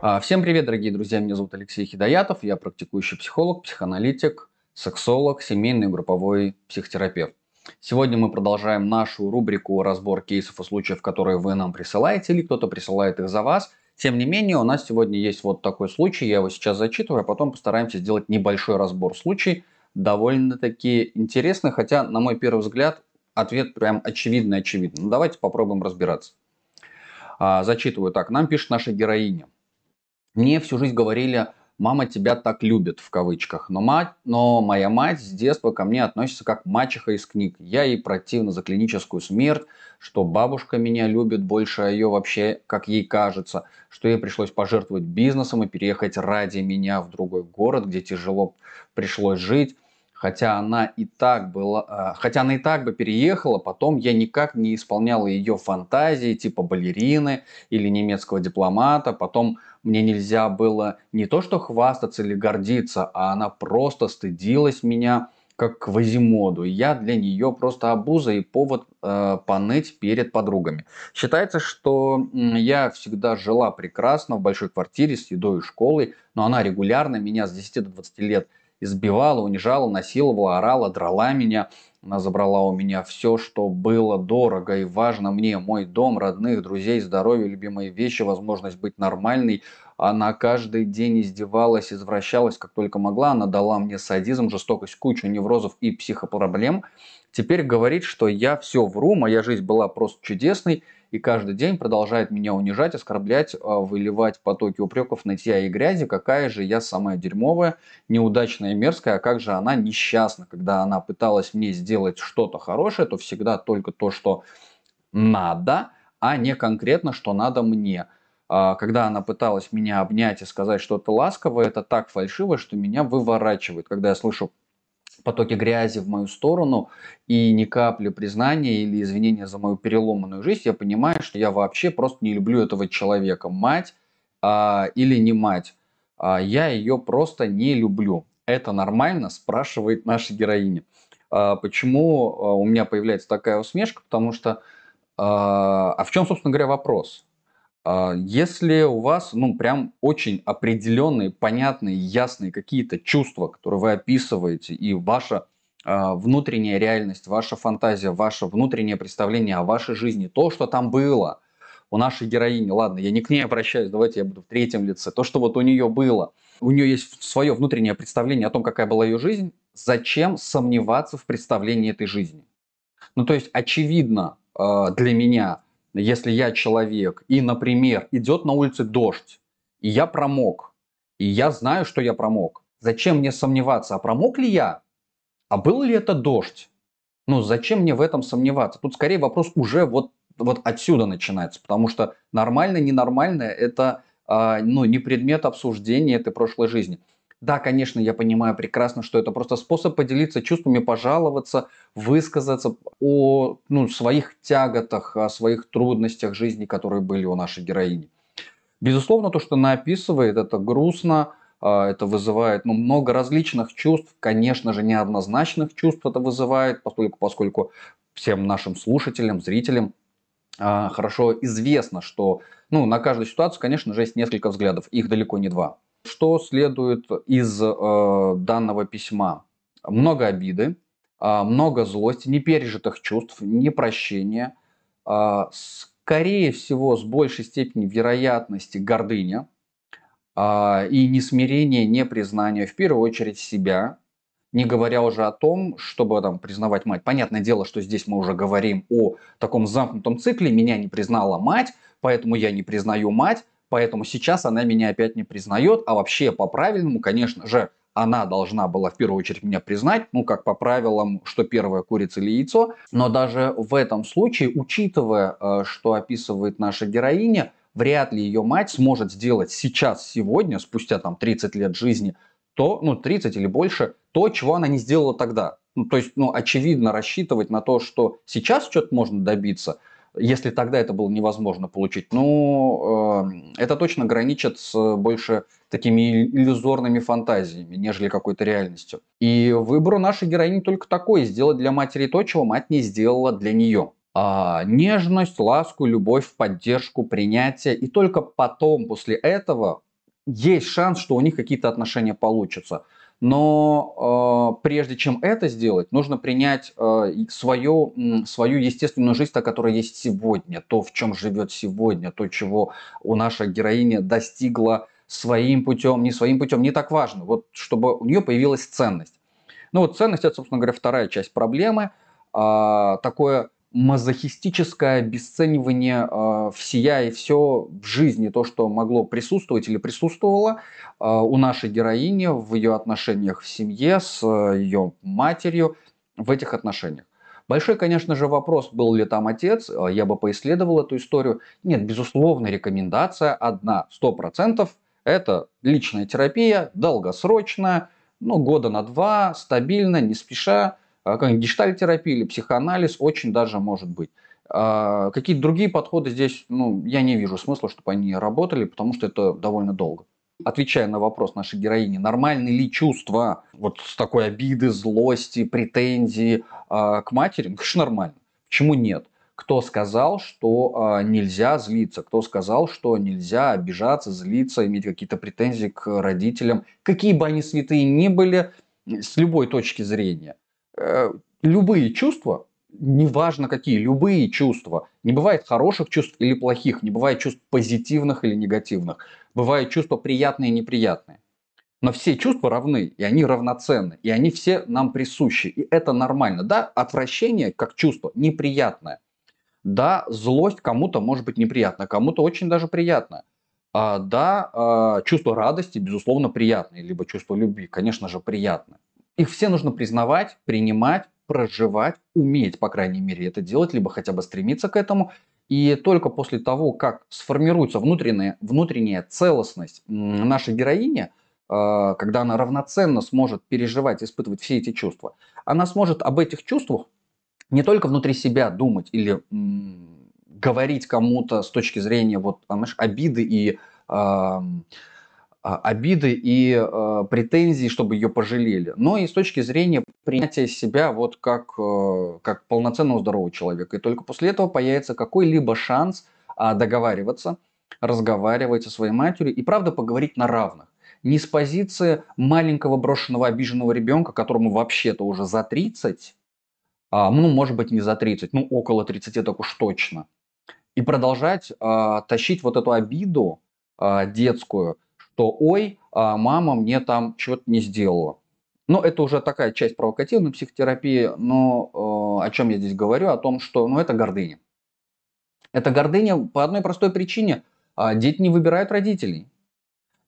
А, всем привет, дорогие друзья, меня зовут Алексей Хидоятов, я практикующий психолог, психоаналитик, сексолог, семейный групповой психотерапевт. Сегодня мы продолжаем нашу рубрику «Разбор кейсов и случаев, которые вы нам присылаете, или кто-то присылает их за вас». Тем не менее, у нас сегодня есть вот такой случай, я его сейчас зачитываю, а потом постараемся сделать небольшой разбор случай, довольно-таки интересный, хотя, на мой первый взгляд, ответ прям очевидный очевидный. Ну, давайте попробуем разбираться. А, зачитываю так. Нам пишет наша героиня. Мне всю жизнь говорили, мама тебя так любит, в кавычках. Но, мать, но моя мать с детства ко мне относится как мачеха из книг. Я ей противна за клиническую смерть, что бабушка меня любит больше, а ее вообще, как ей кажется, что ей пришлось пожертвовать бизнесом и переехать ради меня в другой город, где тяжело пришлось жить хотя она и так была, а, хотя она и так бы переехала, потом я никак не исполняла ее фантазии типа балерины или немецкого дипломата, потом мне нельзя было не то что хвастаться или гордиться, а она просто стыдилась меня как Квазимоду. Я для нее просто обуза и повод э, поныть перед подругами. Считается, что я всегда жила прекрасно в большой квартире с едой и школой, но она регулярно меня с 10 до 20 лет избивала, унижала, насиловала, орала, драла меня. Она забрала у меня все, что было дорого и важно мне. Мой дом, родных, друзей, здоровье, любимые вещи, возможность быть нормальной. Она каждый день издевалась, извращалась, как только могла. Она дала мне садизм, жестокость, кучу неврозов и психопроблем. Теперь говорит, что я все вру, моя жизнь была просто чудесной и каждый день продолжает меня унижать, оскорблять, а, выливать потоки упреков, нытья и грязи, какая же я самая дерьмовая, неудачная и мерзкая, а как же она несчастна, когда она пыталась мне сделать что-то хорошее, то всегда только то, что надо, а не конкретно, что надо мне. А, когда она пыталась меня обнять и сказать что-то ласковое, это так фальшиво, что меня выворачивает. Когда я слышу потоки грязи в мою сторону и ни капли признания или извинения за мою переломанную жизнь, я понимаю, что я вообще просто не люблю этого человека. Мать а, или не мать, а, я ее просто не люблю. Это нормально, спрашивает наша героиня. А, почему а, у меня появляется такая усмешка? Потому что, а, а в чем, собственно говоря, вопрос? А, если у вас, ну, прям очень определенные, понятные, ясные какие-то чувства, которые вы описываете, и ваша э, внутренняя реальность, ваша фантазия, ваше внутреннее представление о вашей жизни, то, что там было у нашей героини, ладно, я не к ней обращаюсь, давайте я буду в третьем лице, то, что вот у нее было, у нее есть свое внутреннее представление о том, какая была ее жизнь, зачем сомневаться в представлении этой жизни? Ну, то есть, очевидно э, для меня, если я человек, и, например, идет на улице дождь, и я промок, и я знаю, что я промок, зачем мне сомневаться, а промок ли я? А был ли это дождь? Ну, зачем мне в этом сомневаться? Тут скорее вопрос уже вот, вот отсюда начинается, потому что нормально, ненормальное – это э, ну, не предмет обсуждения этой прошлой жизни. Да, конечно, я понимаю прекрасно, что это просто способ поделиться чувствами, пожаловаться, высказаться о ну, своих тяготах, о своих трудностях жизни, которые были у нашей героини. Безусловно, то, что она описывает, это грустно, а, это вызывает ну, много различных чувств, конечно же, неоднозначных чувств это вызывает, поскольку, поскольку всем нашим слушателям, зрителям а, хорошо известно, что ну, на каждую ситуацию, конечно же, есть несколько взглядов, их далеко не два. Что следует из э, данного письма? Много обиды, э, много злости, непережитых чувств, непрощения, э, скорее всего, с большей степенью вероятности гордыня э, и несмирение, непризнание, в первую очередь себя, не говоря уже о том, чтобы там признавать мать. Понятное дело, что здесь мы уже говорим о таком замкнутом цикле. Меня не признала мать, поэтому я не признаю мать, Поэтому сейчас она меня опять не признает, а вообще по-правильному, конечно же, она должна была в первую очередь меня признать, ну как по правилам, что первое курица или яйцо. Но даже в этом случае, учитывая, э, что описывает наша героиня, вряд ли ее мать сможет сделать сейчас, сегодня, спустя там 30 лет жизни, то, ну 30 или больше, то, чего она не сделала тогда. Ну, то есть, ну, очевидно, рассчитывать на то, что сейчас что-то можно добиться – если тогда это было невозможно получить. Ну, э, это точно граничит с больше такими иллюзорными фантазиями, нежели какой-то реальностью. И выбор нашей героини только такой, сделать для матери то, чего мать не сделала для нее. А, нежность, ласку, любовь, поддержку, принятие. И только потом, после этого, есть шанс, что у них какие-то отношения получатся. Но э, прежде чем это сделать, нужно принять э, свою, свою естественную жизнь, та, которая есть сегодня, то, в чем живет сегодня, то, чего у нашей героини достигла своим путем, не своим путем, не так важно. Вот чтобы у нее появилась ценность. Ну вот ценность, это, собственно говоря, вторая часть проблемы. Э, такое мазохистическое обесценивание э, всея и все в жизни, то, что могло присутствовать или присутствовало э, у нашей героини в ее отношениях в семье с э, ее матерью, в этих отношениях. Большой, конечно же, вопрос, был ли там отец, я бы поисследовал эту историю. Нет, безусловно, рекомендация одна, сто процентов, это личная терапия, долгосрочная, ну, года на два, стабильно, не спеша, а, как гештальтерапия или психоанализ очень даже может быть. А, какие-то другие подходы здесь, ну, я не вижу смысла, чтобы они работали, потому что это довольно долго. Отвечая на вопрос нашей героини, нормальны ли чувства вот с такой обиды, злости, претензии э, к матери? Ну, конечно, нормально. Почему нет? Кто сказал, что нельзя злиться? Кто сказал, что нельзя обижаться, злиться, иметь какие-то претензии к родителям? Какие бы они святые ни были, с любой точки зрения. Э, любые чувства, неважно какие, любые чувства, не бывает хороших чувств или плохих, не бывает чувств позитивных или негативных, бывают чувства приятные и неприятные. Но все чувства равны, и они равноценны, и они все нам присущи, и это нормально. Да, отвращение как чувство неприятное. Да, злость кому-то может быть неприятна, кому-то очень даже приятно. А, да, а, чувство радости, безусловно, приятное, либо чувство любви, конечно же, приятное. Их все нужно признавать, принимать, проживать, уметь, по крайней мере, это делать, либо хотя бы стремиться к этому. И только после того, как сформируется внутренняя, внутренняя целостность нашей героини, э, когда она равноценно сможет переживать, испытывать все эти чувства, она сможет об этих чувствах не только внутри себя думать или говорить кому-то с точки зрения вот, знаешь, обиды и а, обиды и э, претензии, чтобы ее пожалели, но и с точки зрения принятия себя вот как, э, как полноценного здорового человека. И только после этого появится какой-либо шанс э, договариваться, разговаривать со своей матерью и правда поговорить на равных. Не с позиции маленького брошенного обиженного ребенка, которому вообще-то уже за 30, а, ну, может быть, не за 30, ну, около 30 так уж точно. И продолжать а, тащить вот эту обиду а, детскую – что ой, а мама мне там чего-то не сделала. Ну, это уже такая часть провокативной психотерапии, но э, о чем я здесь говорю? О том, что ну, это гордыня. Это гордыня по одной простой причине. Э, дети не выбирают родителей.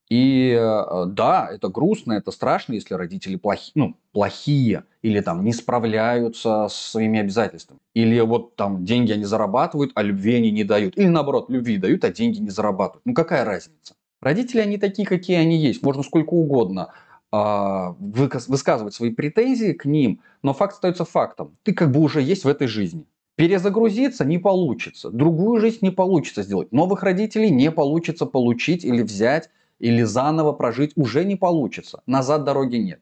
И э, да, это грустно, это страшно, если родители плохи, ну, плохие или там не справляются с своими обязательствами. Или вот там деньги они зарабатывают, а любви они не дают. Или наоборот, любви дают, а деньги не зарабатывают. Ну какая разница? Родители, они такие, какие они есть. Можно сколько угодно э, высказывать свои претензии к ним, но факт остается фактом. Ты как бы уже есть в этой жизни. Перезагрузиться не получится. Другую жизнь не получится сделать. Новых родителей не получится получить или взять, или заново прожить уже не получится. Назад дороги нет.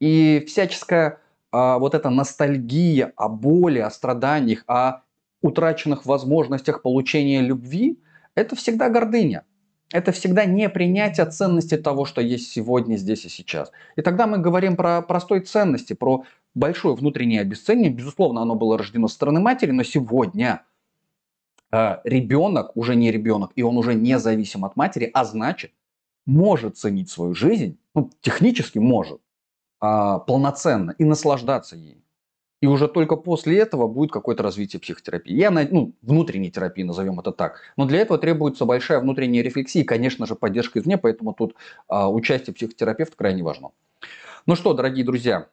И всяческая а, вот эта ностальгия о боли, о страданиях, о утраченных возможностях получения любви, это всегда гордыня это всегда не принятие ценности того, что есть сегодня, здесь и сейчас. И тогда мы говорим про простой ценности, про большое внутреннее обесценивание. Безусловно, оно было рождено со стороны матери, но сегодня э, ребенок уже не ребенок, и он уже не зависим от матери, а значит, может ценить свою жизнь, ну, технически может, э, полноценно и наслаждаться ей. И уже только после этого будет какое-то развитие психотерапии. Я, ну, внутренней терапии, назовем это так. Но для этого требуется большая внутренняя рефлексия и, конечно же, поддержка извне, поэтому тут а, участие психотерапевта крайне важно. Ну что, дорогие друзья,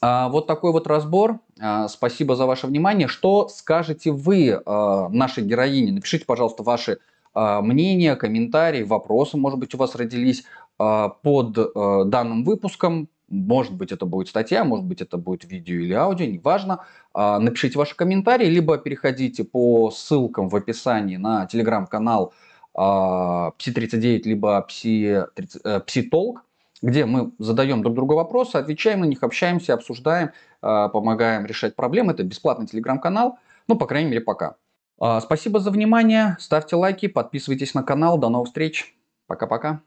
а, вот такой вот разбор. А, спасибо за ваше внимание. Что скажете вы а, нашей героине? Напишите, пожалуйста, ваши а, мнения, комментарии, вопросы, может быть, у вас родились а, под а, данным выпуском может быть, это будет статья, может быть, это будет видео или аудио, неважно. А, напишите ваши комментарии, либо переходите по ссылкам в описании на телеграм-канал Пси39, либо Пси-Толк, э, где мы задаем друг другу вопросы, отвечаем на них, общаемся, обсуждаем, а, помогаем решать проблемы. Это бесплатный телеграм-канал, ну, по крайней мере, пока. А, спасибо за внимание, ставьте лайки, подписывайтесь на канал. До новых встреч. Пока-пока.